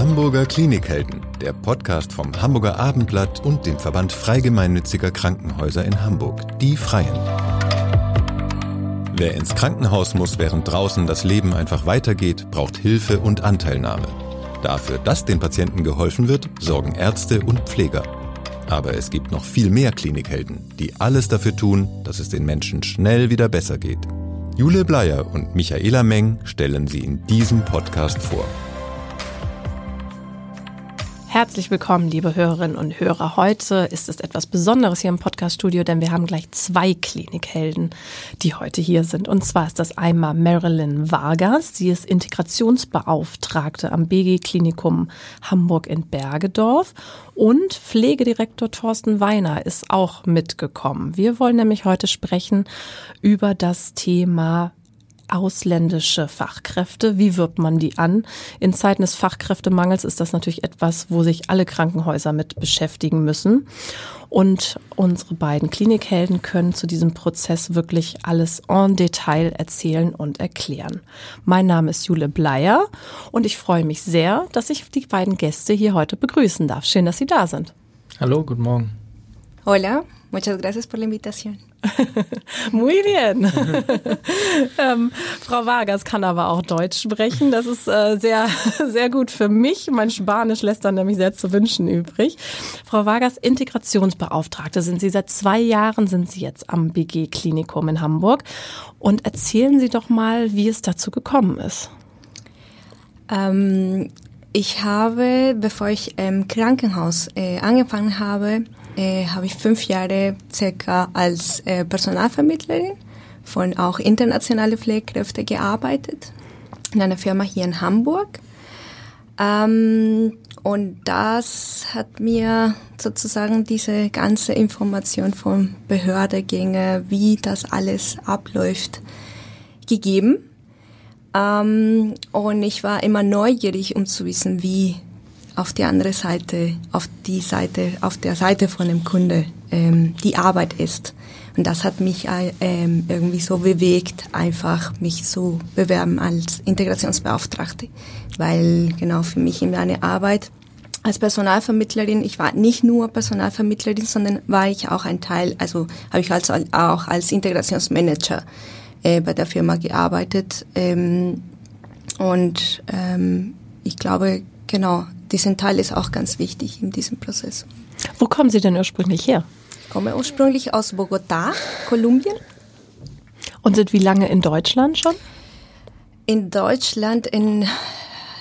Hamburger Klinikhelden, der Podcast vom Hamburger Abendblatt und dem Verband Freigemeinnütziger Krankenhäuser in Hamburg, die Freien. Wer ins Krankenhaus muss, während draußen das Leben einfach weitergeht, braucht Hilfe und Anteilnahme. Dafür, dass den Patienten geholfen wird, sorgen Ärzte und Pfleger. Aber es gibt noch viel mehr Klinikhelden, die alles dafür tun, dass es den Menschen schnell wieder besser geht. Jule Bleier und Michaela Meng stellen sie in diesem Podcast vor. Herzlich willkommen, liebe Hörerinnen und Hörer. Heute ist es etwas Besonderes hier im Podcaststudio, denn wir haben gleich zwei Klinikhelden, die heute hier sind. Und zwar ist das einmal Marilyn Vargas. Sie ist Integrationsbeauftragte am BG Klinikum Hamburg in Bergedorf. Und Pflegedirektor Thorsten Weiner ist auch mitgekommen. Wir wollen nämlich heute sprechen über das Thema ausländische Fachkräfte. Wie wirbt man die an? In Zeiten des Fachkräftemangels ist das natürlich etwas, wo sich alle Krankenhäuser mit beschäftigen müssen. Und unsere beiden Klinikhelden können zu diesem Prozess wirklich alles en Detail erzählen und erklären. Mein Name ist Jule Bleier und ich freue mich sehr, dass ich die beiden Gäste hier heute begrüßen darf. Schön, dass Sie da sind. Hallo, guten Morgen. Hola, muchas gracias por la invitación. Muy bien. ähm, Frau Vargas kann aber auch Deutsch sprechen. Das ist äh, sehr, sehr gut für mich. Mein Spanisch lässt dann nämlich sehr zu wünschen übrig. Frau Vargas, Integrationsbeauftragte sind Sie. Seit zwei Jahren sind Sie jetzt am BG Klinikum in Hamburg. Und erzählen Sie doch mal, wie es dazu gekommen ist. Ähm, ich habe, bevor ich im Krankenhaus äh, angefangen habe, äh, habe ich fünf Jahre circa als äh, Personalvermittlerin von auch internationale Pflegekräfte gearbeitet in einer Firma hier in Hamburg. Ähm, und das hat mir sozusagen diese ganze Information von Behördegänge, wie das alles abläuft, gegeben. Ähm, und ich war immer neugierig, um zu wissen, wie auf die andere Seite, auf die Seite, auf der Seite von dem Kunde ähm, die Arbeit ist. Und das hat mich äh, ähm, irgendwie so bewegt, einfach mich zu bewerben als Integrationsbeauftragte, weil genau für mich in meiner Arbeit als Personalvermittlerin, ich war nicht nur Personalvermittlerin, sondern war ich auch ein Teil, also habe ich also auch als Integrationsmanager äh, bei der Firma gearbeitet. Ähm, und ähm, ich glaube, genau, diesen Teil ist auch ganz wichtig in diesem Prozess. Wo kommen Sie denn ursprünglich her? Ich komme ursprünglich aus Bogotá, Kolumbien. Und sind wie lange in Deutschland schon? In Deutschland in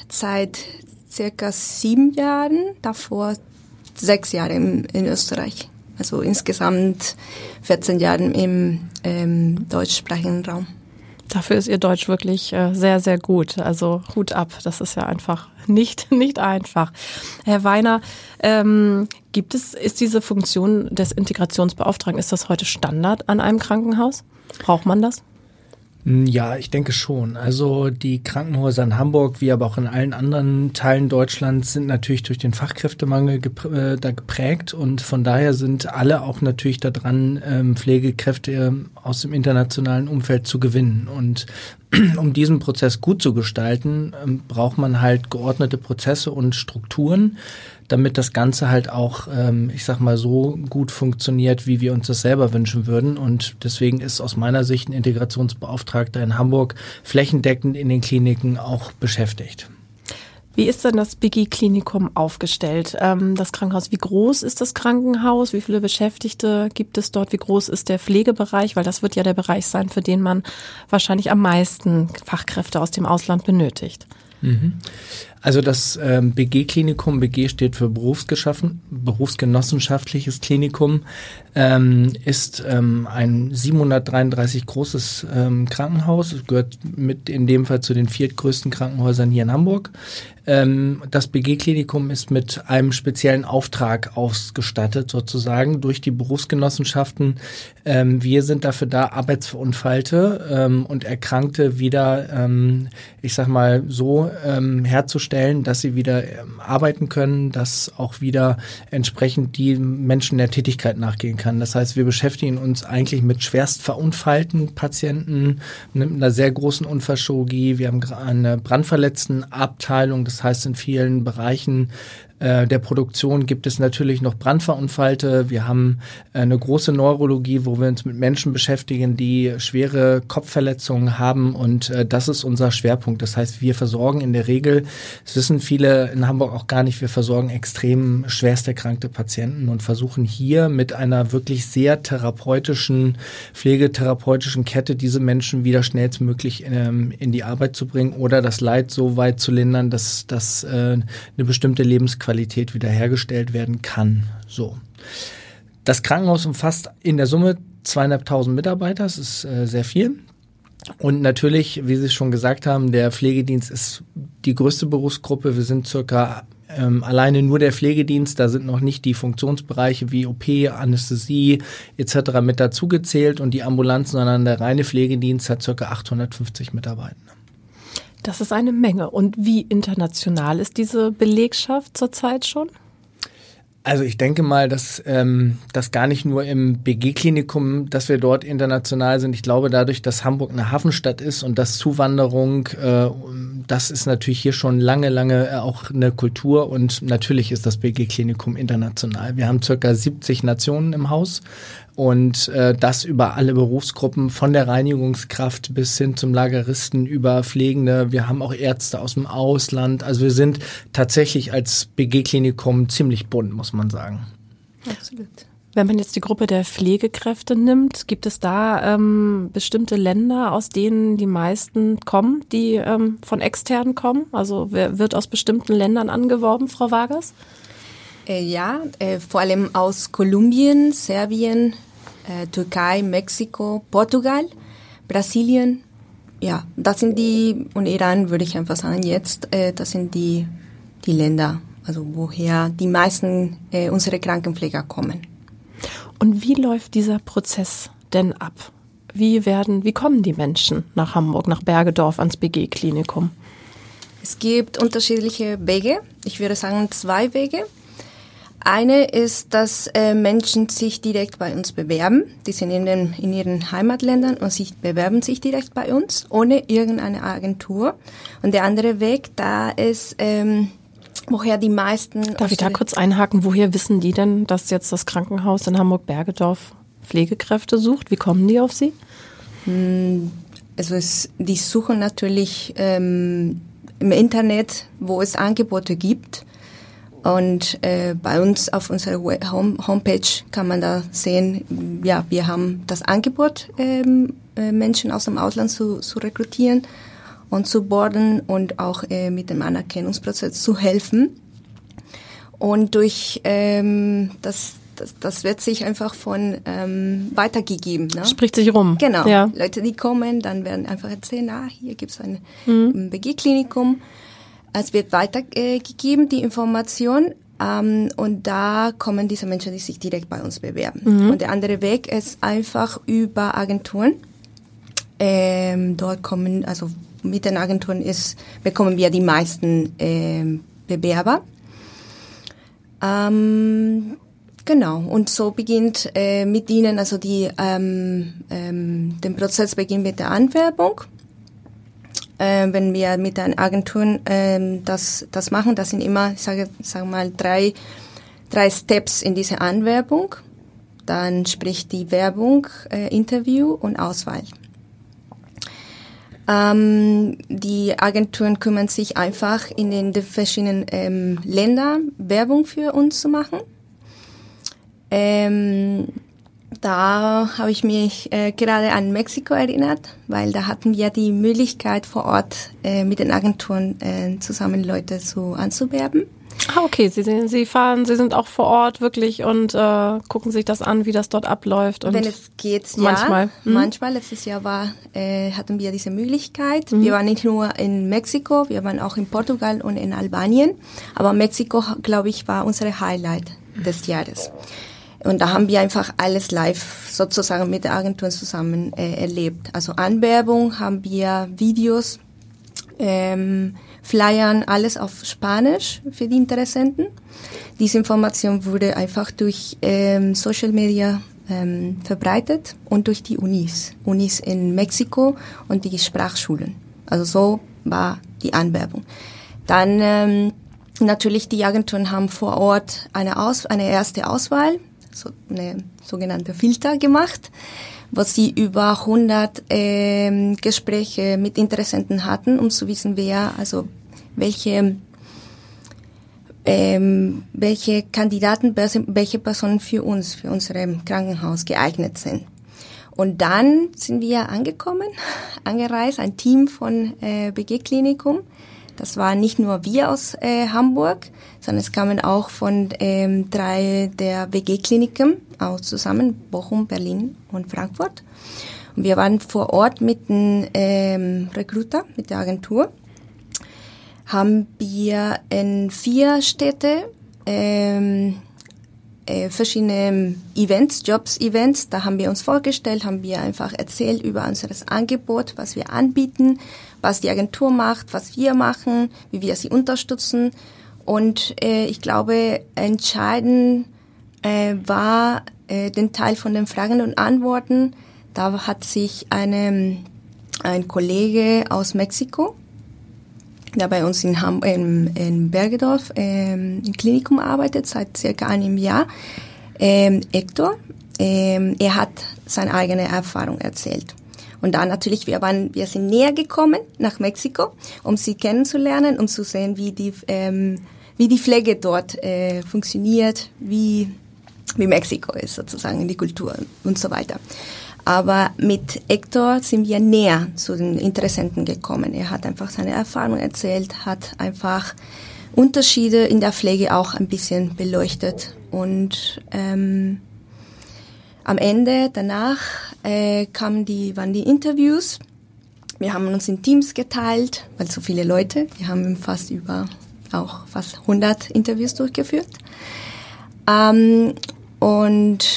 seit circa sieben Jahren, davor sechs Jahre in, in Österreich. Also insgesamt 14 Jahre im ähm, deutschsprachigen Raum. Dafür ist Ihr Deutsch wirklich äh, sehr, sehr gut. Also Hut ab. Das ist ja einfach nicht, nicht einfach. Herr Weiner, ähm, gibt es, ist diese Funktion des Integrationsbeauftragten, ist das heute Standard an einem Krankenhaus? Braucht man das? Hm, ja, ich denke schon. Also die Krankenhäuser in Hamburg, wie aber auch in allen anderen Teilen Deutschlands, sind natürlich durch den Fachkräftemangel geprä äh, da geprägt und von daher sind alle auch natürlich daran, ähm, Pflegekräfte ähm, aus dem internationalen Umfeld zu gewinnen. Und um diesen Prozess gut zu gestalten, ähm, braucht man halt geordnete Prozesse und Strukturen, damit das Ganze halt auch, ähm, ich sag mal, so gut funktioniert, wie wir uns das selber wünschen würden. Und deswegen ist aus meiner Sicht ein Integrationsbeauftragter in Hamburg flächendeckend in den Kliniken auch beschäftigt. Wie ist denn das BG-Klinikum aufgestellt? Ähm, das Krankenhaus, wie groß ist das Krankenhaus? Wie viele Beschäftigte gibt es dort? Wie groß ist der Pflegebereich? Weil das wird ja der Bereich sein, für den man wahrscheinlich am meisten Fachkräfte aus dem Ausland benötigt. Mhm. Also das ähm, BG-Klinikum, BG steht für Berufsgeschaffen, Berufsgenossenschaftliches Klinikum, ähm, ist ähm, ein 733 großes ähm, Krankenhaus, es gehört mit in dem Fall zu den viertgrößten Krankenhäusern hier in Hamburg. Ähm, das BG-Klinikum ist mit einem speziellen Auftrag ausgestattet, sozusagen, durch die Berufsgenossenschaften. Ähm, wir sind dafür da, Arbeitsverunfallte ähm, und Erkrankte wieder, ähm, ich sag mal, so ähm, herzustellen, dass sie wieder ähm, arbeiten können, dass auch wieder entsprechend die Menschen der Tätigkeit nachgehen kann. Das heißt, wir beschäftigen uns eigentlich mit schwerst verunfallten Patienten, mit einer sehr großen Unfallchirurgie. Wir haben eine brandverletzten Abteilung. Das heißt, in vielen Bereichen äh, der Produktion gibt es natürlich noch Brandverunfallte. Wir haben äh, eine große Neurologie, wo wir uns mit Menschen beschäftigen, die schwere Kopfverletzungen haben und äh, das ist unser Schwerpunkt. Das heißt, wir versorgen in der Regel, das wissen viele in Hamburg auch gar nicht, wir versorgen extrem schwerst erkrankte Patienten und versuchen hier mit einer wirklich sehr therapeutischen, pflegetherapeutischen Kette diese Menschen wieder schnellstmöglich ähm, in die Arbeit zu bringen oder das Leid so weit zu lindern, dass, dass äh, eine bestimmte Lebensqualität Qualität wiederhergestellt werden kann. So. Das Krankenhaus umfasst in der Summe zweieinhalbtausend Mitarbeiter. Das ist äh, sehr viel. Und natürlich, wie Sie schon gesagt haben, der Pflegedienst ist die größte Berufsgruppe. Wir sind circa ähm, alleine nur der Pflegedienst, da sind noch nicht die Funktionsbereiche wie OP, Anästhesie etc. mit dazugezählt und die Ambulanz, sondern der reine Pflegedienst hat circa 850 Mitarbeiter. Das ist eine Menge. Und wie international ist diese Belegschaft zurzeit schon? Also ich denke mal, dass ähm, das gar nicht nur im BG-Klinikum, dass wir dort international sind. Ich glaube, dadurch, dass Hamburg eine Hafenstadt ist und dass Zuwanderung, äh, das ist natürlich hier schon lange, lange auch eine Kultur und natürlich ist das BG-Klinikum international. Wir haben circa 70 Nationen im Haus und äh, das über alle Berufsgruppen, von der Reinigungskraft bis hin zum Lageristen über Pflegende. Wir haben auch Ärzte aus dem Ausland. Also wir sind tatsächlich als BG-Klinikum ziemlich bunt, muss man sagen. Absolut. Wenn man jetzt die Gruppe der Pflegekräfte nimmt, gibt es da ähm, bestimmte Länder, aus denen die meisten kommen, die ähm, von externen kommen? Also wer wird aus bestimmten Ländern angeworben, Frau Vargas? Äh, ja, äh, vor allem aus Kolumbien, Serbien, äh, Türkei, Mexiko, Portugal, Brasilien. Ja, das sind die, und Iran würde ich einfach sagen jetzt, äh, das sind die, die Länder, also woher die meisten äh, unserer Krankenpfleger kommen. Und wie läuft dieser Prozess denn ab? Wie werden, wie kommen die Menschen nach Hamburg, nach Bergedorf ans BG-Klinikum? Es gibt unterschiedliche Wege. Ich würde sagen zwei Wege. Eine ist, dass äh, Menschen sich direkt bei uns bewerben. Die sind in, den, in ihren Heimatländern und sich bewerben sich direkt bei uns, ohne irgendeine Agentur. Und der andere Weg, da ist, ähm, woher die meisten... Darf ich da kurz einhaken? Woher wissen die denn, dass jetzt das Krankenhaus in Hamburg-Bergedorf Pflegekräfte sucht? Wie kommen die auf sie? Hm, also es, die suchen natürlich ähm, im Internet, wo es Angebote gibt. Und äh, bei uns auf unserer Home Homepage kann man da sehen, ja, wir haben das Angebot, ähm, äh, Menschen aus dem Ausland zu, zu rekrutieren und zu boarden und auch äh, mit dem Anerkennungsprozess zu helfen. Und durch ähm, das, das, das wird sich einfach von ähm, weitergegeben. Ne? Spricht sich rum. Genau. Ja. Leute, die kommen, dann werden einfach erzählen, ah, hier gibt's ein mhm. BG-Klinikum es wird weitergegeben, die Information. Ähm, und da kommen diese Menschen, die sich direkt bei uns bewerben. Mhm. Und der andere Weg ist einfach über Agenturen. Ähm, dort kommen, also mit den Agenturen ist, bekommen wir die meisten ähm, Bewerber. Ähm, genau, und so beginnt äh, mit ihnen, also die, ähm, ähm, den Prozess beginnt mit der Anwerbung äh, wenn wir mit den Agenturen äh, das, das machen, das sind immer, ich sage, sage mal, drei, drei Steps in dieser Anwerbung. Dann spricht die Werbung, äh, Interview und Auswahl. Ähm, die Agenturen kümmern sich einfach in den verschiedenen ähm, Ländern Werbung für uns zu machen. Ähm, da habe ich mich äh, gerade an Mexiko erinnert, weil da hatten wir die Möglichkeit vor Ort äh, mit den Agenturen äh, zusammen Leute so anzuwerben. Ah, okay. Sie, Sie fahren, Sie sind auch vor Ort wirklich und äh, gucken sich das an, wie das dort abläuft. Und Wenn es geht, ja. Manchmal. Hm? Manchmal. Letztes Jahr war, äh, hatten wir diese Möglichkeit. Mhm. Wir waren nicht nur in Mexiko, wir waren auch in Portugal und in Albanien. Aber Mexiko, glaube ich, war unsere Highlight des Jahres. Und da haben wir einfach alles live sozusagen mit der Agentur zusammen äh, erlebt. Also Anwerbung haben wir Videos ähm, Flyern, alles auf Spanisch für die Interessenten. Diese Information wurde einfach durch ähm, Social Media ähm, verbreitet und durch die Unis, Unis in Mexiko und die Sprachschulen. Also so war die Anwerbung. Dann ähm, natürlich die Agenturen haben vor Ort eine, Aus eine erste Auswahl, so eine sogenannte Filter gemacht, wo sie über 100 ähm, Gespräche mit Interessenten hatten, um zu wissen, wer, also welche ähm, welche Kandidaten, welche Personen für uns, für unser Krankenhaus geeignet sind. Und dann sind wir angekommen, angereist, ein Team von äh, BG Klinikum. Das waren nicht nur wir aus äh, Hamburg, sondern es kamen auch von ähm, drei der BG Kliniken auch zusammen, Bochum, Berlin und Frankfurt. Und wir waren vor Ort mit dem ähm, Recruiter, mit der Agentur haben wir in vier Städte ähm, äh, verschiedene Events, Jobs-Events. Da haben wir uns vorgestellt, haben wir einfach erzählt über unser Angebot, was wir anbieten, was die Agentur macht, was wir machen, wie wir sie unterstützen. Und äh, ich glaube, entscheidend äh, war äh, den Teil von den Fragen und Antworten. Da hat sich eine, ein Kollege aus Mexiko der bei uns in, Ham in, in Bergedorf ähm, im Klinikum arbeitet, seit circa einem Jahr. Ähm, Hector, ähm, er hat seine eigene Erfahrung erzählt. Und dann natürlich, wir, waren, wir sind näher gekommen nach Mexiko, um sie kennenzulernen und zu sehen, wie die, ähm, wie die Pflege dort äh, funktioniert, wie, wie Mexiko ist sozusagen, die Kultur und so weiter. Aber mit Hector sind wir näher zu den Interessenten gekommen. Er hat einfach seine Erfahrung erzählt, hat einfach Unterschiede in der Pflege auch ein bisschen beleuchtet. Und ähm, am Ende, danach, äh, kamen die, waren die Interviews. Wir haben uns in Teams geteilt, weil so viele Leute, wir haben fast über auch fast 100 Interviews durchgeführt. Ähm, und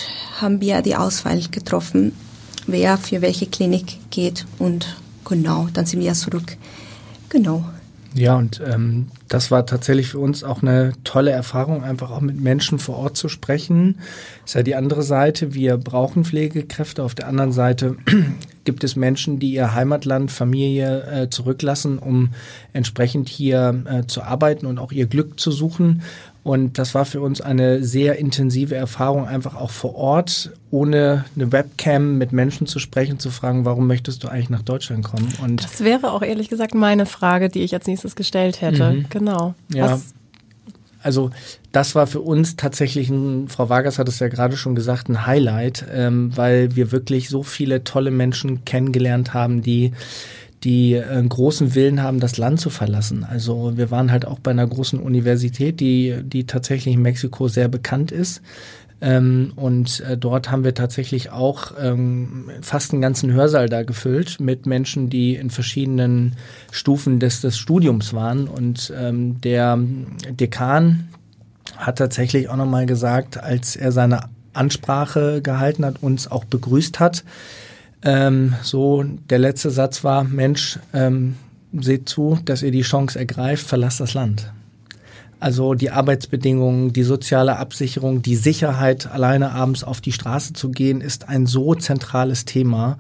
haben wir die Auswahl getroffen wer für welche Klinik geht und genau, dann sind wir zurück. Genau. Ja, und ähm, das war tatsächlich für uns auch eine tolle Erfahrung, einfach auch mit Menschen vor Ort zu sprechen. ist ja die andere Seite. Wir brauchen Pflegekräfte. Auf der anderen Seite gibt es Menschen, die ihr Heimatland, Familie äh, zurücklassen, um entsprechend hier äh, zu arbeiten und auch ihr Glück zu suchen. Und das war für uns eine sehr intensive Erfahrung, einfach auch vor Ort, ohne eine Webcam mit Menschen zu sprechen, zu fragen, warum möchtest du eigentlich nach Deutschland kommen? Und das wäre auch ehrlich gesagt meine Frage, die ich als nächstes gestellt hätte. Mhm. Genau. Ja. Was also das war für uns tatsächlich ein, Frau Vargas hat es ja gerade schon gesagt, ein Highlight, ähm, weil wir wirklich so viele tolle Menschen kennengelernt haben, die die äh, einen großen Willen haben, das Land zu verlassen. Also wir waren halt auch bei einer großen Universität, die, die tatsächlich in Mexiko sehr bekannt ist. Ähm, und äh, dort haben wir tatsächlich auch ähm, fast einen ganzen Hörsaal da gefüllt mit Menschen, die in verschiedenen Stufen des, des Studiums waren. Und ähm, der Dekan hat tatsächlich auch nochmal gesagt, als er seine Ansprache gehalten hat, uns auch begrüßt hat, ähm, so, der letzte Satz war, Mensch, ähm, seht zu, dass ihr die Chance ergreift, verlasst das Land. Also die Arbeitsbedingungen, die soziale Absicherung, die Sicherheit, alleine abends auf die Straße zu gehen, ist ein so zentrales Thema.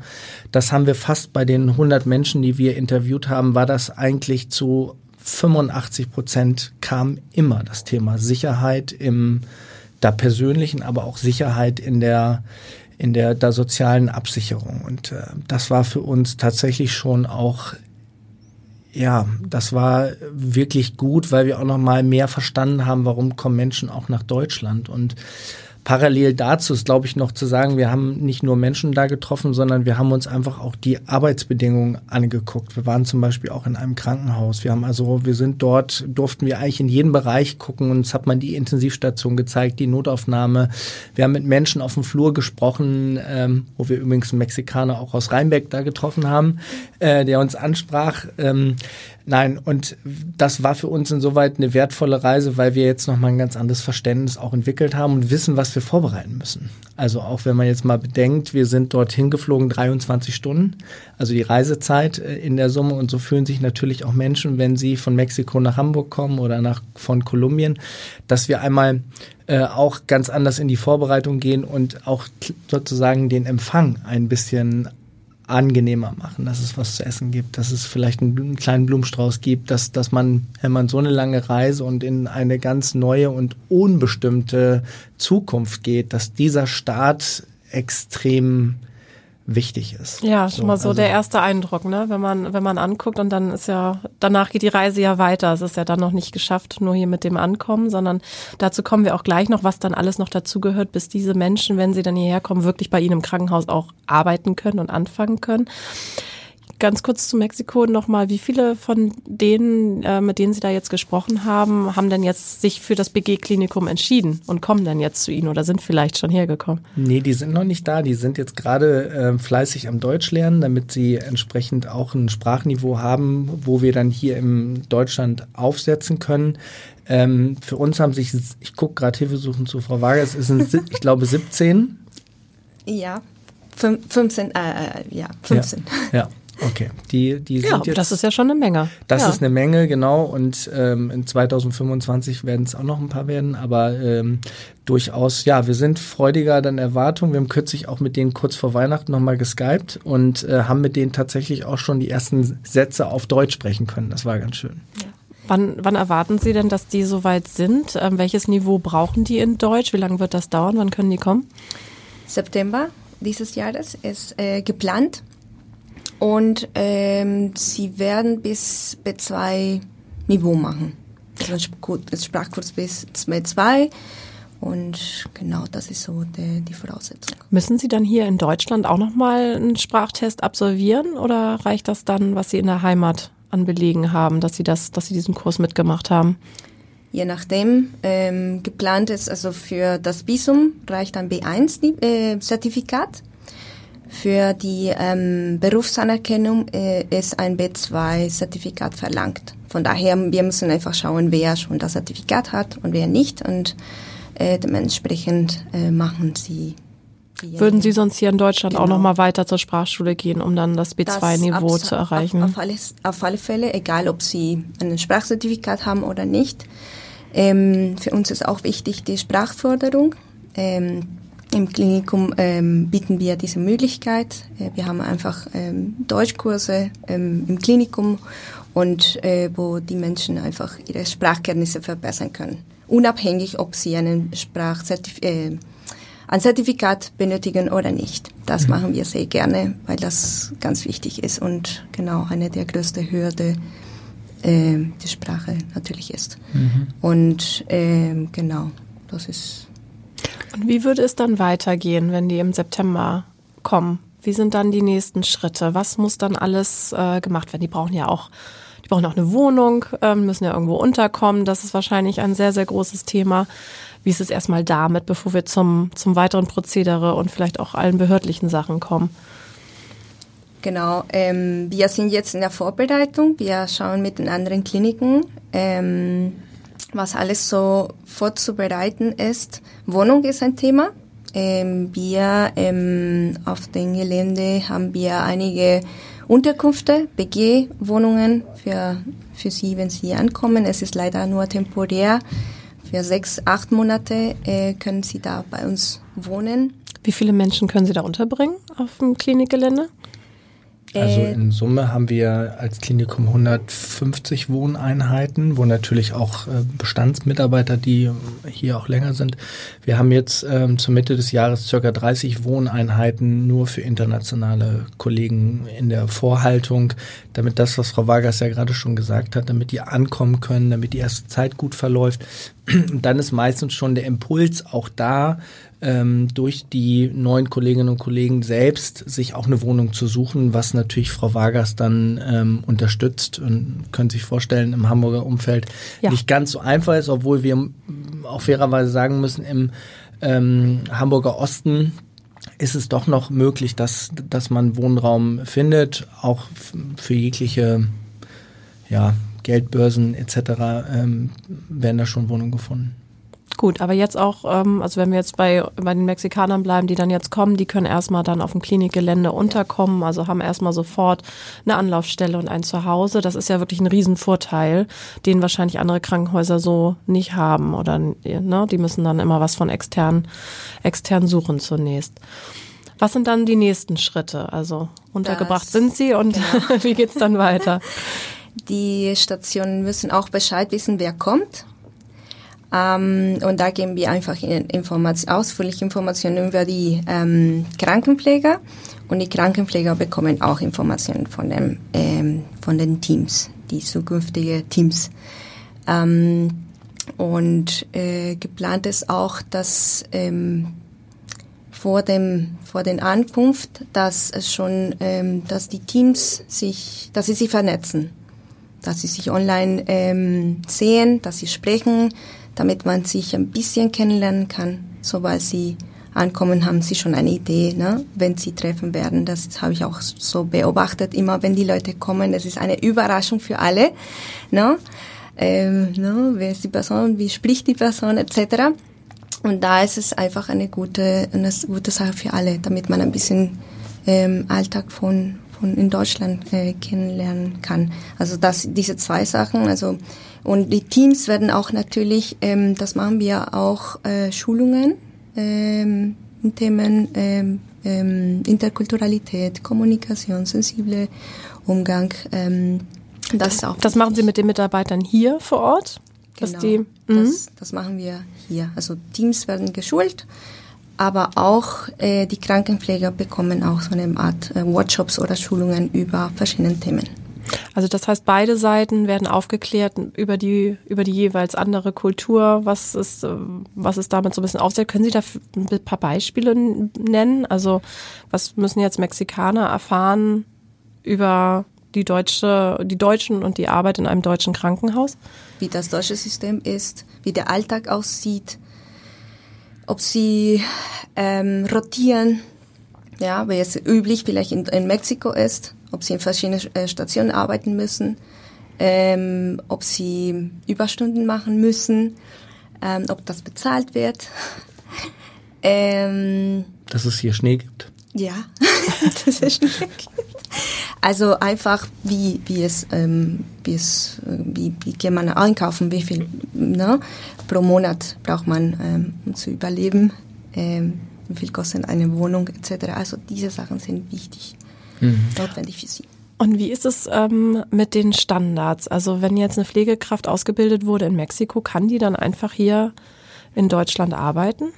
Das haben wir fast bei den 100 Menschen, die wir interviewt haben, war das eigentlich zu 85 Prozent kam immer das Thema Sicherheit im da persönlichen, aber auch Sicherheit in der in der, der sozialen Absicherung. Und äh, das war für uns tatsächlich schon auch ja, das war wirklich gut, weil wir auch noch mal mehr verstanden haben, warum kommen Menschen auch nach Deutschland. Und Parallel dazu ist, glaube ich, noch zu sagen, wir haben nicht nur Menschen da getroffen, sondern wir haben uns einfach auch die Arbeitsbedingungen angeguckt. Wir waren zum Beispiel auch in einem Krankenhaus. Wir haben also, wir sind dort, durften wir eigentlich in jeden Bereich gucken. Uns hat man die Intensivstation gezeigt, die Notaufnahme. Wir haben mit Menschen auf dem Flur gesprochen, ähm, wo wir übrigens einen Mexikaner auch aus Rheinbeck da getroffen haben, äh, der uns ansprach. Ähm, Nein, und das war für uns insoweit eine wertvolle Reise, weil wir jetzt nochmal ein ganz anderes Verständnis auch entwickelt haben und wissen, was wir vorbereiten müssen. Also auch wenn man jetzt mal bedenkt, wir sind dorthin geflogen 23 Stunden, also die Reisezeit äh, in der Summe und so fühlen sich natürlich auch Menschen, wenn sie von Mexiko nach Hamburg kommen oder nach, von Kolumbien, dass wir einmal äh, auch ganz anders in die Vorbereitung gehen und auch sozusagen den Empfang ein bisschen angenehmer machen, dass es was zu essen gibt, dass es vielleicht einen, einen, kleinen Blumenstrauß gibt, dass, dass man, wenn man so eine lange Reise und in eine ganz neue und unbestimmte Zukunft geht, dass dieser Start extrem wichtig ist. Ja, schon so, mal so also der erste Eindruck, ne? Wenn man, wenn man anguckt und dann ist ja, danach geht die Reise ja weiter. Es ist ja dann noch nicht geschafft, nur hier mit dem Ankommen, sondern dazu kommen wir auch gleich noch, was dann alles noch dazugehört, bis diese Menschen, wenn sie dann hierher kommen, wirklich bei ihnen im Krankenhaus auch arbeiten können und anfangen können ganz kurz zu Mexiko nochmal. Wie viele von denen, äh, mit denen Sie da jetzt gesprochen haben, haben denn jetzt sich für das BG-Klinikum entschieden und kommen dann jetzt zu Ihnen oder sind vielleicht schon hergekommen? Nee, die sind noch nicht da. Die sind jetzt gerade äh, fleißig am Deutsch lernen, damit sie entsprechend auch ein Sprachniveau haben, wo wir dann hier in Deutschland aufsetzen können. Ähm, für uns haben sich, ich gucke gerade Hilfesuchen zu Frau Wager, es sind, ich glaube, 17. Ja, 15, äh, äh, ja, 15. Ja, ja. Okay, die, die ja, sind jetzt. Das ist ja schon eine Menge. Das ja. ist eine Menge, genau. Und ähm, in 2025 werden es auch noch ein paar werden, aber ähm, durchaus, ja, wir sind freudiger dann Erwartung. Wir haben kürzlich auch mit denen kurz vor Weihnachten nochmal geskypt und äh, haben mit denen tatsächlich auch schon die ersten Sätze auf Deutsch sprechen können. Das war ganz schön. Ja. Wann, wann erwarten Sie denn, dass die soweit sind? Ähm, welches Niveau brauchen die in Deutsch? Wie lange wird das dauern? Wann können die kommen? September dieses Jahres ist äh, geplant. Und ähm, sie werden bis B2 Niveau machen. Also Sprachkurs bis B2. Und genau, das ist so die, die Voraussetzung. Müssen Sie dann hier in Deutschland auch nochmal einen Sprachtest absolvieren oder reicht das dann, was Sie in der Heimat an Belegen haben, dass Sie das, dass Sie diesen Kurs mitgemacht haben? Je nachdem, ähm, geplant ist also für das Visum reicht ein B1-Zertifikat. Für die ähm, Berufsanerkennung äh, ist ein B2-Zertifikat verlangt. Von daher, wir müssen einfach schauen, wer schon das Zertifikat hat und wer nicht. Und äh, dementsprechend äh, machen sie. Würden Sie sonst hier in Deutschland genau. auch nochmal weiter zur Sprachschule gehen, um dann das B2-Niveau zu erreichen? Auf, auf, alle, auf alle Fälle, egal ob Sie ein Sprachzertifikat haben oder nicht. Ähm, für uns ist auch wichtig die Sprachförderung. Ähm, im Klinikum ähm, bieten wir diese Möglichkeit. Äh, wir haben einfach ähm, Deutschkurse ähm, im Klinikum und äh, wo die Menschen einfach ihre Sprachkenntnisse verbessern können. Unabhängig, ob sie einen Sprachzertif äh, ein Zertifikat benötigen oder nicht. Das mhm. machen wir sehr gerne, weil das ganz wichtig ist und genau eine der größten Hürde äh, die Sprache natürlich ist. Mhm. Und äh, genau, das ist und wie würde es dann weitergehen, wenn die im September kommen? Wie sind dann die nächsten Schritte? Was muss dann alles äh, gemacht werden? Die brauchen ja auch, die brauchen auch eine Wohnung, äh, müssen ja irgendwo unterkommen. Das ist wahrscheinlich ein sehr, sehr großes Thema. Wie ist es erstmal damit, bevor wir zum, zum weiteren Prozedere und vielleicht auch allen behördlichen Sachen kommen? Genau, ähm, wir sind jetzt in der Vorbereitung. Wir schauen mit den anderen Kliniken. Ähm, was alles so vorzubereiten ist. Wohnung ist ein Thema. Ähm, wir ähm, auf dem Gelände haben wir einige Unterkünfte, BG-Wohnungen für, für Sie, wenn Sie ankommen. Es ist leider nur temporär. Für sechs, acht Monate äh, können Sie da bei uns wohnen. Wie viele Menschen können Sie da unterbringen auf dem Klinikgelände? Also äh, in Summe haben wir als Klinikum 150 Wohneinheiten, wo natürlich auch äh, Bestandsmitarbeiter, die hier auch länger sind. Wir haben jetzt ähm, zur Mitte des Jahres circa 30 Wohneinheiten nur für internationale Kollegen in der Vorhaltung, damit das, was Frau Vargas ja gerade schon gesagt hat, damit die ankommen können, damit die erste Zeit gut verläuft. Und dann ist meistens schon der Impuls auch da, ähm, durch die neuen Kolleginnen und Kollegen selbst sich auch eine Wohnung zu suchen, was natürlich Frau Vargas dann ähm, unterstützt und können sich vorstellen, im Hamburger Umfeld ja. nicht ganz so einfach ist, obwohl wir auch fairerweise sagen müssen, im ähm, Hamburger Osten ist es doch noch möglich, dass, dass man Wohnraum findet, auch für jegliche ja, Geldbörsen etc. Ähm, werden da schon Wohnungen gefunden. Gut, aber jetzt auch, ähm, also wenn wir jetzt bei, bei den Mexikanern bleiben, die dann jetzt kommen, die können erstmal dann auf dem Klinikgelände unterkommen, also haben erstmal sofort eine Anlaufstelle und ein Zuhause. Das ist ja wirklich ein Riesenvorteil, den wahrscheinlich andere Krankenhäuser so nicht haben. Oder ne, die müssen dann immer was von extern, extern suchen zunächst. Was sind dann die nächsten Schritte? Also untergebracht das, sind sie und genau. wie geht's dann weiter? Die Stationen müssen auch Bescheid wissen, wer kommt ähm, und da geben wir einfach Information, ausführliche Informationen über die ähm, Krankenpfleger und die Krankenpfleger bekommen auch Informationen von, dem, ähm, von den Teams, die zukünftigen Teams. Ähm, und äh, geplant ist auch, dass ähm, vor dem vor den Ankunft, dass es schon, ähm, dass die Teams sich, dass sie sich vernetzen, dass sie sich online ähm, sehen, dass sie sprechen, damit man sich ein bisschen kennenlernen kann. Sobald sie ankommen, haben sie schon eine Idee, ne? wenn sie treffen werden. Das habe ich auch so beobachtet. Immer wenn die Leute kommen, das ist eine Überraschung für alle. Ne? Ähm, ne? Wer ist die Person, wie spricht die Person etc. Und da ist es einfach eine gute, eine gute Sache für alle, damit man ein bisschen ähm, Alltag von, von in Deutschland äh, kennenlernen kann. Also das, diese zwei Sachen, also und die Teams werden auch natürlich, ähm, das machen wir auch, äh, Schulungen, ähm, Themen ähm, ähm, Interkulturalität, Kommunikation, sensible Umgang. Ähm, das, auch das machen Sie mit den Mitarbeitern hier vor Ort? Genau, die, das, mhm. das machen wir hier. Also Teams werden geschult, aber auch äh, die Krankenpfleger bekommen auch so eine Art äh, Workshops oder Schulungen über verschiedene Themen. Also das heißt, beide Seiten werden aufgeklärt über die, über die jeweils andere Kultur. Was ist, was ist damit so ein bisschen aufsetzt? Können Sie da ein paar Beispiele nennen? Also was müssen jetzt Mexikaner erfahren über die deutsche, die Deutschen und die Arbeit in einem deutschen Krankenhaus? Wie das deutsche System ist, wie der Alltag aussieht, ob sie ähm, rotieren, ja, wie es üblich vielleicht in, in Mexiko ist, ob sie in verschiedenen äh, Stationen arbeiten müssen, ähm, ob sie Überstunden machen müssen, ähm, ob das bezahlt wird. ähm, Dass es hier Schnee gibt. Ja, dass es Schnee gibt. Also einfach, wie, wie es, ähm, wie es, äh, wie, wie geht man einkaufen, wie viel ne, pro Monat braucht man, ähm, um zu überleben, ähm, wie viel kostet eine Wohnung etc. Also diese Sachen sind wichtig mhm. notwendig für sie. Und wie ist es ähm, mit den Standards? Also wenn jetzt eine Pflegekraft ausgebildet wurde in Mexiko, kann die dann einfach hier in Deutschland arbeiten?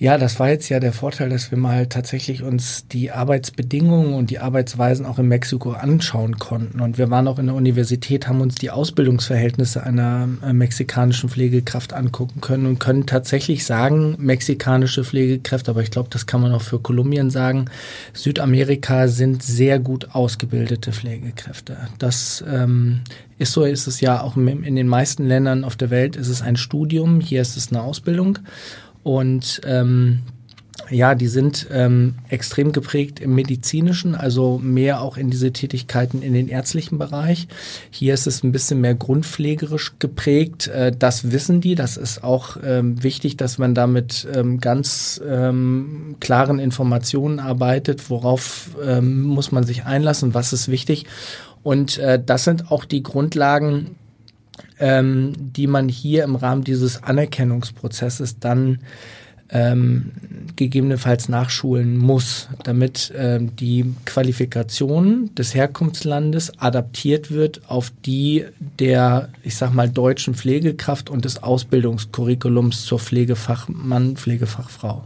Ja, das war jetzt ja der Vorteil, dass wir mal tatsächlich uns die Arbeitsbedingungen und die Arbeitsweisen auch in Mexiko anschauen konnten. Und wir waren auch in der Universität, haben uns die Ausbildungsverhältnisse einer äh, mexikanischen Pflegekraft angucken können und können tatsächlich sagen, mexikanische Pflegekräfte, aber ich glaube, das kann man auch für Kolumbien sagen, Südamerika sind sehr gut ausgebildete Pflegekräfte. Das ähm, ist so, ist es ja auch in den meisten Ländern auf der Welt, ist es ein Studium, hier ist es eine Ausbildung. Und ähm, ja, die sind ähm, extrem geprägt im medizinischen, also mehr auch in diese Tätigkeiten in den ärztlichen Bereich. Hier ist es ein bisschen mehr grundpflegerisch geprägt. Äh, das wissen die. Das ist auch ähm, wichtig, dass man damit ähm, ganz ähm, klaren Informationen arbeitet. Worauf ähm, muss man sich einlassen? Was ist wichtig? Und äh, das sind auch die Grundlagen, ähm, die man hier im Rahmen dieses Anerkennungsprozesses dann ähm, gegebenenfalls nachschulen muss, damit ähm, die Qualifikation des Herkunftslandes adaptiert wird auf die der, ich sag mal, deutschen Pflegekraft und des Ausbildungskurriculums zur Pflegefachmann, Pflegefachfrau.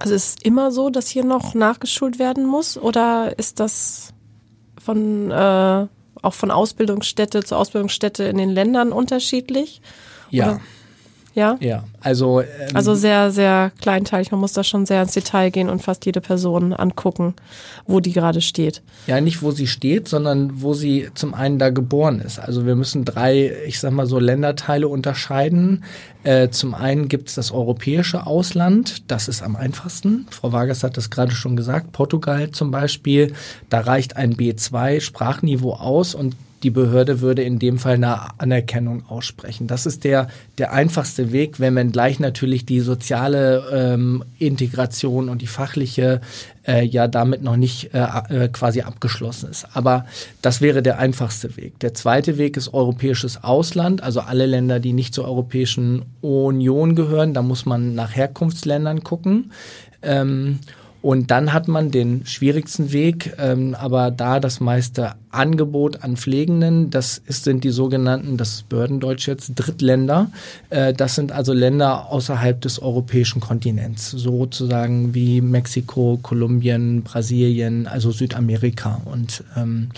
Also ist es immer so, dass hier noch nachgeschult werden muss oder ist das von äh, auch von Ausbildungsstätte zu Ausbildungsstätte in den Ländern unterschiedlich? Ja. Oder? Ja? Ja, also. Ähm, also sehr, sehr kleinteilig. Man muss da schon sehr ins Detail gehen und fast jede Person angucken, wo die gerade steht. Ja, nicht wo sie steht, sondern wo sie zum einen da geboren ist. Also wir müssen drei, ich sag mal so, Länderteile unterscheiden. Äh, zum einen gibt es das europäische Ausland, das ist am einfachsten. Frau Vargas hat das gerade schon gesagt. Portugal zum Beispiel, da reicht ein B2 Sprachniveau aus und die Behörde würde in dem Fall eine Anerkennung aussprechen. Das ist der, der einfachste Weg, wenn man gleich natürlich die soziale ähm, Integration und die fachliche äh, ja damit noch nicht äh, äh, quasi abgeschlossen ist. Aber das wäre der einfachste Weg. Der zweite Weg ist europäisches Ausland, also alle Länder, die nicht zur Europäischen Union gehören. Da muss man nach Herkunftsländern gucken. Ähm, und dann hat man den schwierigsten Weg, ähm, aber da das meiste Angebot an Pflegenden, das ist, sind die sogenannten, das ist Bördendeutsch jetzt, Drittländer. Äh, das sind also Länder außerhalb des europäischen Kontinents, sozusagen wie Mexiko, Kolumbien, Brasilien, also Südamerika. Und ähm,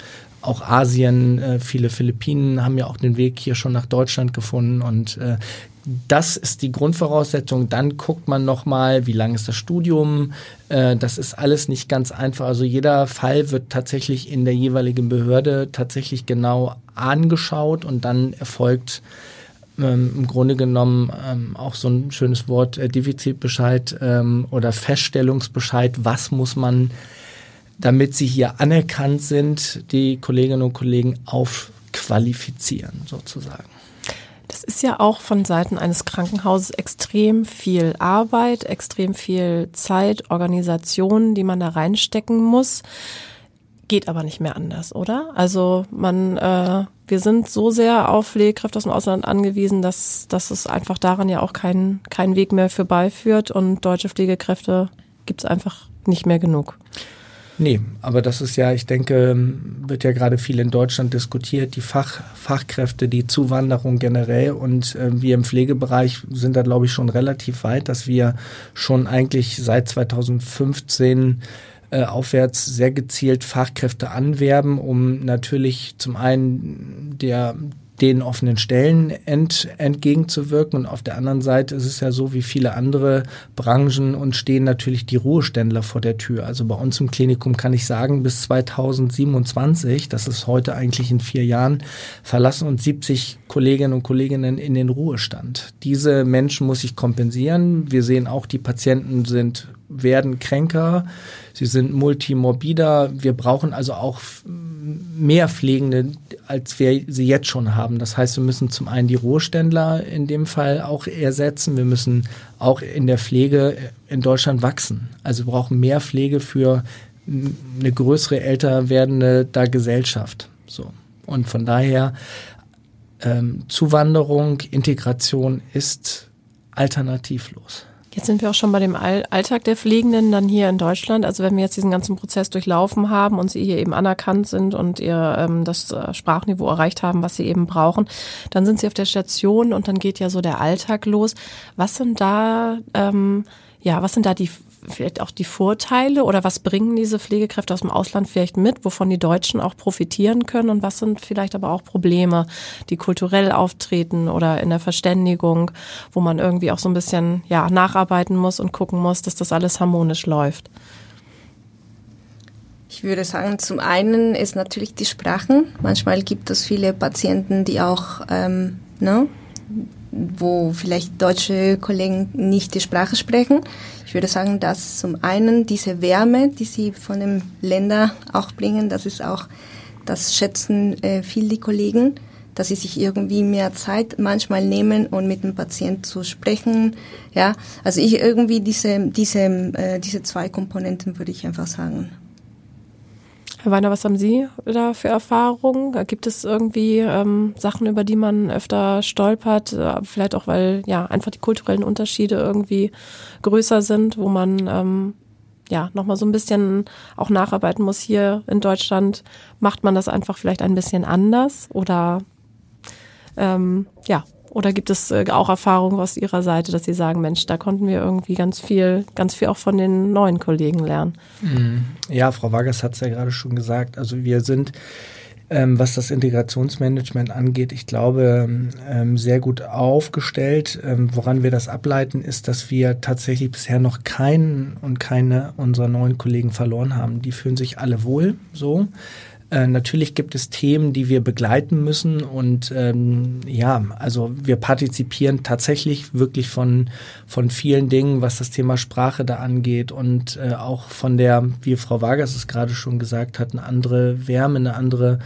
auch Asien, äh, viele Philippinen haben ja auch den Weg hier schon nach Deutschland gefunden und äh, das ist die Grundvoraussetzung. Dann guckt man nochmal, wie lang ist das Studium. Äh, das ist alles nicht ganz einfach. Also jeder Fall wird tatsächlich in der jeweiligen Behörde tatsächlich genau angeschaut und dann erfolgt ähm, im Grunde genommen ähm, auch so ein schönes Wort äh, Defizitbescheid ähm, oder Feststellungsbescheid. Was muss man, damit sie hier anerkannt sind, die Kolleginnen und Kollegen aufqualifizieren sozusagen? Ist ja auch von Seiten eines Krankenhauses extrem viel Arbeit, extrem viel Zeit, Organisation, die man da reinstecken muss. Geht aber nicht mehr anders, oder? Also man, äh, wir sind so sehr auf Pflegekräfte aus dem Ausland angewiesen, dass, dass es einfach daran ja auch keinen kein Weg mehr vorbeiführt und deutsche Pflegekräfte gibt es einfach nicht mehr genug. Nee, aber das ist ja, ich denke, wird ja gerade viel in Deutschland diskutiert, die Fach, Fachkräfte, die Zuwanderung generell und äh, wir im Pflegebereich sind da, glaube ich, schon relativ weit, dass wir schon eigentlich seit 2015 äh, aufwärts sehr gezielt Fachkräfte anwerben, um natürlich zum einen der den offenen Stellen ent, entgegenzuwirken. Und auf der anderen Seite ist es ja so wie viele andere Branchen und stehen natürlich die Ruheständler vor der Tür. Also bei uns im Klinikum kann ich sagen, bis 2027, das ist heute eigentlich in vier Jahren, verlassen uns 70 Kolleginnen und Kollegen in den Ruhestand. Diese Menschen muss ich kompensieren. Wir sehen auch, die Patienten sind werden kränker, sie sind multimorbider. Wir brauchen also auch mehr Pflegende, als wir sie jetzt schon haben. Das heißt, wir müssen zum einen die Ruheständler in dem Fall auch ersetzen. Wir müssen auch in der Pflege in Deutschland wachsen. Also wir brauchen mehr Pflege für eine größere, älter werdende da Gesellschaft. So. Und von daher ähm, Zuwanderung, Integration ist alternativlos. Jetzt sind wir auch schon bei dem Alltag der Pflegenden dann hier in Deutschland. Also wenn wir jetzt diesen ganzen Prozess durchlaufen haben und sie hier eben anerkannt sind und ihr ähm, das äh, Sprachniveau erreicht haben, was sie eben brauchen, dann sind sie auf der Station und dann geht ja so der Alltag los. Was sind da ähm, ja, was sind da die vielleicht auch die Vorteile oder was bringen diese Pflegekräfte aus dem Ausland vielleicht mit, wovon die Deutschen auch profitieren können und was sind vielleicht aber auch Probleme, die kulturell auftreten oder in der Verständigung, wo man irgendwie auch so ein bisschen ja, nacharbeiten muss und gucken muss, dass das alles harmonisch läuft? Ich würde sagen, zum einen ist natürlich die Sprachen. Manchmal gibt es viele Patienten, die auch ähm, ne, wo vielleicht deutsche Kollegen nicht die Sprache sprechen. Ich würde sagen, dass zum einen diese Wärme, die sie von den Ländern auch bringen, das ist auch, das schätzen äh, viel die Kollegen, dass sie sich irgendwie mehr Zeit manchmal nehmen und mit dem Patienten zu sprechen. Ja, also ich irgendwie diese, diese, äh, diese zwei Komponenten würde ich einfach sagen. Herr Weiner, was haben Sie da für Erfahrungen? Gibt es irgendwie ähm, Sachen, über die man öfter stolpert? Äh, vielleicht auch, weil ja einfach die kulturellen Unterschiede irgendwie größer sind, wo man ähm, ja nochmal so ein bisschen auch nacharbeiten muss. Hier in Deutschland macht man das einfach vielleicht ein bisschen anders oder ähm, ja, oder gibt es äh, auch Erfahrungen aus Ihrer Seite, dass Sie sagen, Mensch, da konnten wir irgendwie ganz viel, ganz viel auch von den neuen Kollegen lernen? Mhm. Ja, Frau Vargas hat es ja gerade schon gesagt. Also wir sind ähm, was das Integrationsmanagement angeht, ich glaube, ähm, sehr gut aufgestellt. Ähm, woran wir das ableiten, ist, dass wir tatsächlich bisher noch keinen und keine unserer neuen Kollegen verloren haben. Die fühlen sich alle wohl so. Äh, natürlich gibt es Themen, die wir begleiten müssen und ähm, ja, also wir partizipieren tatsächlich wirklich von von vielen Dingen, was das Thema Sprache da angeht und äh, auch von der, wie Frau Vargas es gerade schon gesagt hat, eine andere Wärme, eine andere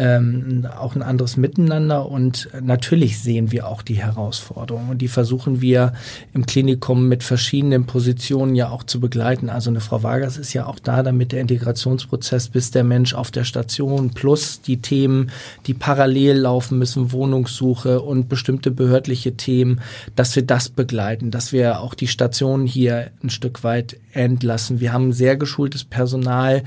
ähm, auch ein anderes Miteinander und natürlich sehen wir auch die Herausforderungen und die versuchen wir im Klinikum mit verschiedenen Positionen ja auch zu begleiten. Also eine Frau Vargas ist ja auch da, damit der Integrationsprozess bis der Mensch auf der Station plus die Themen, die parallel laufen müssen, Wohnungssuche und bestimmte behördliche Themen, dass wir das begleiten, dass wir auch die Station hier ein Stück weit entlassen. Wir haben sehr geschultes Personal,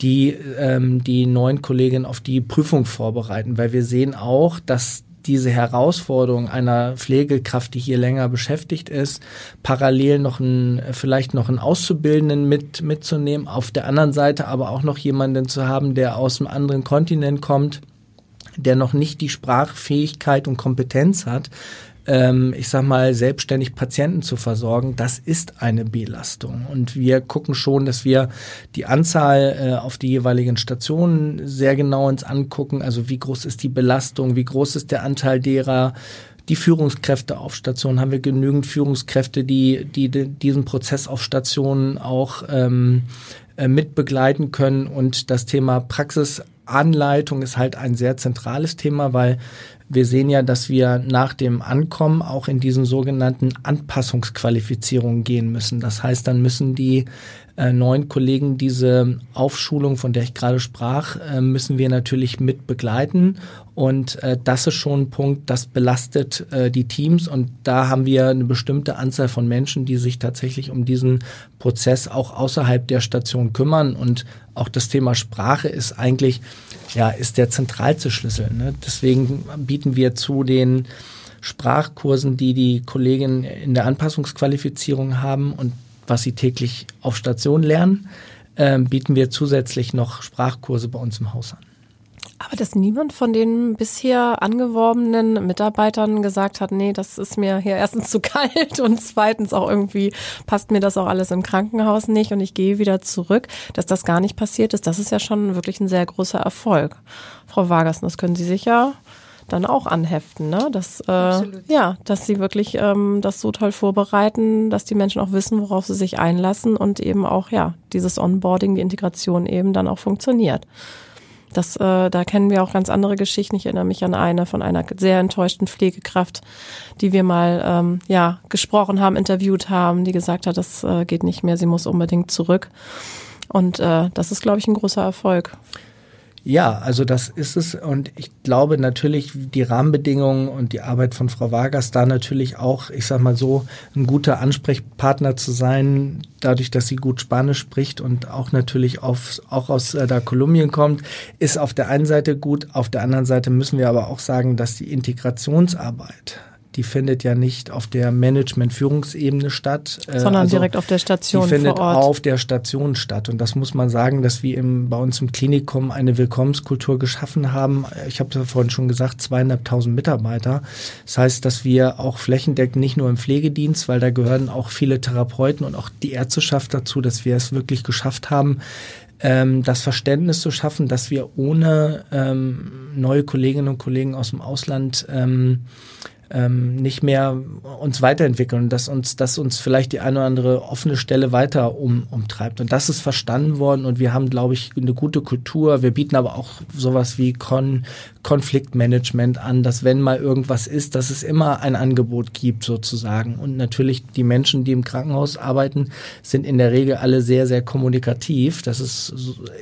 die ähm, die neuen Kolleginnen auf die Prüfung vorbereiten, weil wir sehen auch, dass diese Herausforderung einer Pflegekraft, die hier länger beschäftigt ist, parallel noch einen, vielleicht noch einen Auszubildenden mit, mitzunehmen, auf der anderen Seite aber auch noch jemanden zu haben, der aus einem anderen Kontinent kommt, der noch nicht die Sprachfähigkeit und Kompetenz hat, ähm, ich sag mal, selbstständig Patienten zu versorgen, das ist eine Belastung. Und wir gucken schon, dass wir die Anzahl äh, auf die jeweiligen Stationen sehr genau uns angucken. Also wie groß ist die Belastung, wie groß ist der Anteil derer, die Führungskräfte auf Stationen, haben wir genügend Führungskräfte, die, die, die diesen Prozess auf Stationen auch ähm, äh, mit begleiten können. Und das Thema Praxisanleitung ist halt ein sehr zentrales Thema, weil wir sehen ja, dass wir nach dem Ankommen auch in diesen sogenannten Anpassungsqualifizierungen gehen müssen. Das heißt, dann müssen die äh, neuen Kollegen diese Aufschulung, von der ich gerade sprach, äh, müssen wir natürlich mit begleiten. Und äh, das ist schon ein Punkt, das belastet äh, die Teams. Und da haben wir eine bestimmte Anzahl von Menschen, die sich tatsächlich um diesen Prozess auch außerhalb der Station kümmern. Und auch das Thema Sprache ist eigentlich ja, ist der zentralste Schlüssel. Ne? Deswegen bieten wir zu den Sprachkursen, die die Kolleginnen in der Anpassungsqualifizierung haben und was sie täglich auf Station lernen, äh, bieten wir zusätzlich noch Sprachkurse bei uns im Haus an. Aber dass niemand von den bisher angeworbenen Mitarbeitern gesagt hat, nee, das ist mir hier erstens zu kalt und zweitens auch irgendwie passt mir das auch alles im Krankenhaus nicht und ich gehe wieder zurück, dass das gar nicht passiert ist, das ist ja schon wirklich ein sehr großer Erfolg. Frau Vargas, das können Sie sicher dann auch anheften, ne? Dass, äh, ja, dass sie wirklich ähm, das so toll vorbereiten, dass die Menschen auch wissen, worauf sie sich einlassen und eben auch, ja, dieses Onboarding, die Integration eben dann auch funktioniert. Das, äh, da kennen wir auch ganz andere Geschichten. Ich erinnere mich an eine von einer sehr enttäuschten Pflegekraft, die wir mal ähm, ja gesprochen haben, interviewt haben, die gesagt hat, das äh, geht nicht mehr, sie muss unbedingt zurück. Und äh, das ist, glaube ich, ein großer Erfolg. Ja, also das ist es. Und ich glaube natürlich, die Rahmenbedingungen und die Arbeit von Frau Vargas da natürlich auch, ich sag mal so, ein guter Ansprechpartner zu sein, dadurch, dass sie gut Spanisch spricht und auch natürlich auf, auch aus äh, der Kolumbien kommt, ist auf der einen Seite gut. Auf der anderen Seite müssen wir aber auch sagen, dass die Integrationsarbeit die findet ja nicht auf der Management-Führungsebene statt. Äh, Sondern also direkt auf der Station. Die findet auf der Station statt. Und das muss man sagen, dass wir im, bei uns im Klinikum eine Willkommenskultur geschaffen haben. Ich habe ja vorhin schon gesagt, zweieinhalbtausend Mitarbeiter. Das heißt, dass wir auch flächendeckend nicht nur im Pflegedienst, weil da gehören auch viele Therapeuten und auch die Ärzteschaft dazu, dass wir es wirklich geschafft haben, ähm, das Verständnis zu schaffen, dass wir ohne ähm, neue Kolleginnen und Kollegen aus dem Ausland ähm, ähm, nicht mehr uns weiterentwickeln, dass uns, dass uns vielleicht die eine oder andere offene Stelle weiter um, umtreibt. Und das ist verstanden worden und wir haben, glaube ich, eine gute Kultur. Wir bieten aber auch sowas wie Kon Konfliktmanagement an, dass wenn mal irgendwas ist, dass es immer ein Angebot gibt sozusagen. Und natürlich die Menschen, die im Krankenhaus arbeiten, sind in der Regel alle sehr, sehr kommunikativ. Das ist,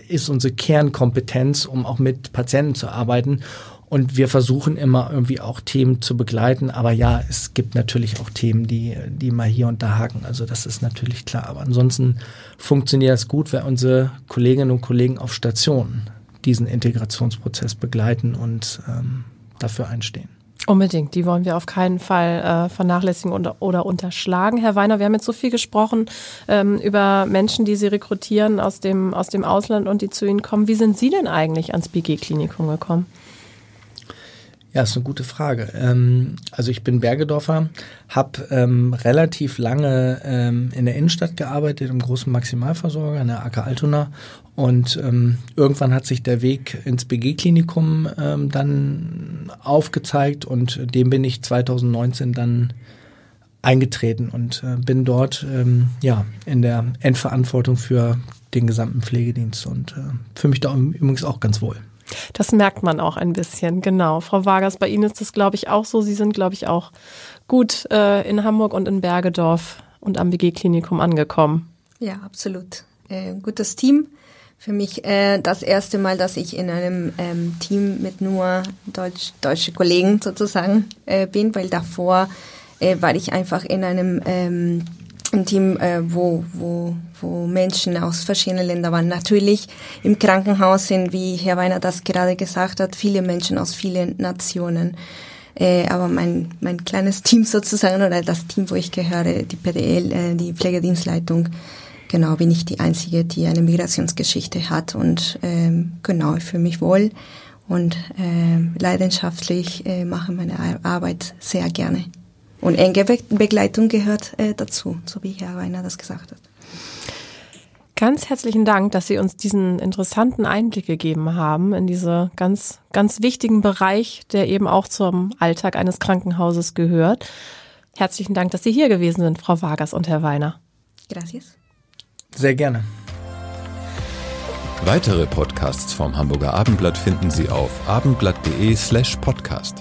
ist unsere Kernkompetenz, um auch mit Patienten zu arbeiten. Und wir versuchen immer irgendwie auch Themen zu begleiten. Aber ja, es gibt natürlich auch Themen, die, die mal hier und da haken. Also das ist natürlich klar. Aber ansonsten funktioniert es gut, weil unsere Kolleginnen und Kollegen auf Stationen diesen Integrationsprozess begleiten und ähm, dafür einstehen. Unbedingt, die wollen wir auf keinen Fall äh, vernachlässigen oder, oder unterschlagen. Herr Weiner, wir haben jetzt so viel gesprochen ähm, über Menschen, die Sie rekrutieren aus dem, aus dem Ausland und die zu Ihnen kommen. Wie sind Sie denn eigentlich ans BG-Klinikum gekommen? Ja, ist eine gute Frage. Ähm, also ich bin Bergedorfer, habe ähm, relativ lange ähm, in der Innenstadt gearbeitet, im großen Maximalversorger, in der AK Altona. Und ähm, irgendwann hat sich der Weg ins BG-Klinikum ähm, dann aufgezeigt und dem bin ich 2019 dann eingetreten und äh, bin dort ähm, ja in der Endverantwortung für den gesamten Pflegedienst und äh, fühle mich da übrigens auch ganz wohl. Das merkt man auch ein bisschen, genau. Frau Vargas, bei Ihnen ist das, glaube ich, auch so. Sie sind, glaube ich, auch gut äh, in Hamburg und in Bergedorf und am BG-Klinikum angekommen. Ja, absolut. Äh, gutes Team. Für mich äh, das erste Mal, dass ich in einem ähm, Team mit nur Deutsch, deutsche Kollegen sozusagen äh, bin, weil davor äh, war ich einfach in einem ähm, ein Team, äh, wo, wo, wo Menschen aus verschiedenen Ländern waren. Natürlich im Krankenhaus sind, wie Herr Weiner das gerade gesagt hat, viele Menschen aus vielen Nationen. Äh, aber mein, mein kleines Team sozusagen oder das Team, wo ich gehöre, die PDL, äh, die Pflegedienstleitung, genau bin ich die Einzige, die eine Migrationsgeschichte hat und ähm, genau, ich fühle mich wohl und äh, leidenschaftlich äh, mache meine Arbeit sehr gerne. Und enge Begleitung gehört äh, dazu, so wie Herr Weiner das gesagt hat. Ganz herzlichen Dank, dass Sie uns diesen interessanten Einblick gegeben haben in diese ganz, ganz wichtigen Bereich, der eben auch zum Alltag eines Krankenhauses gehört. Herzlichen Dank, dass Sie hier gewesen sind, Frau Vargas und Herr Weiner. Gracias. Sehr gerne. Weitere Podcasts vom Hamburger Abendblatt finden Sie auf abendblatt.de slash podcast.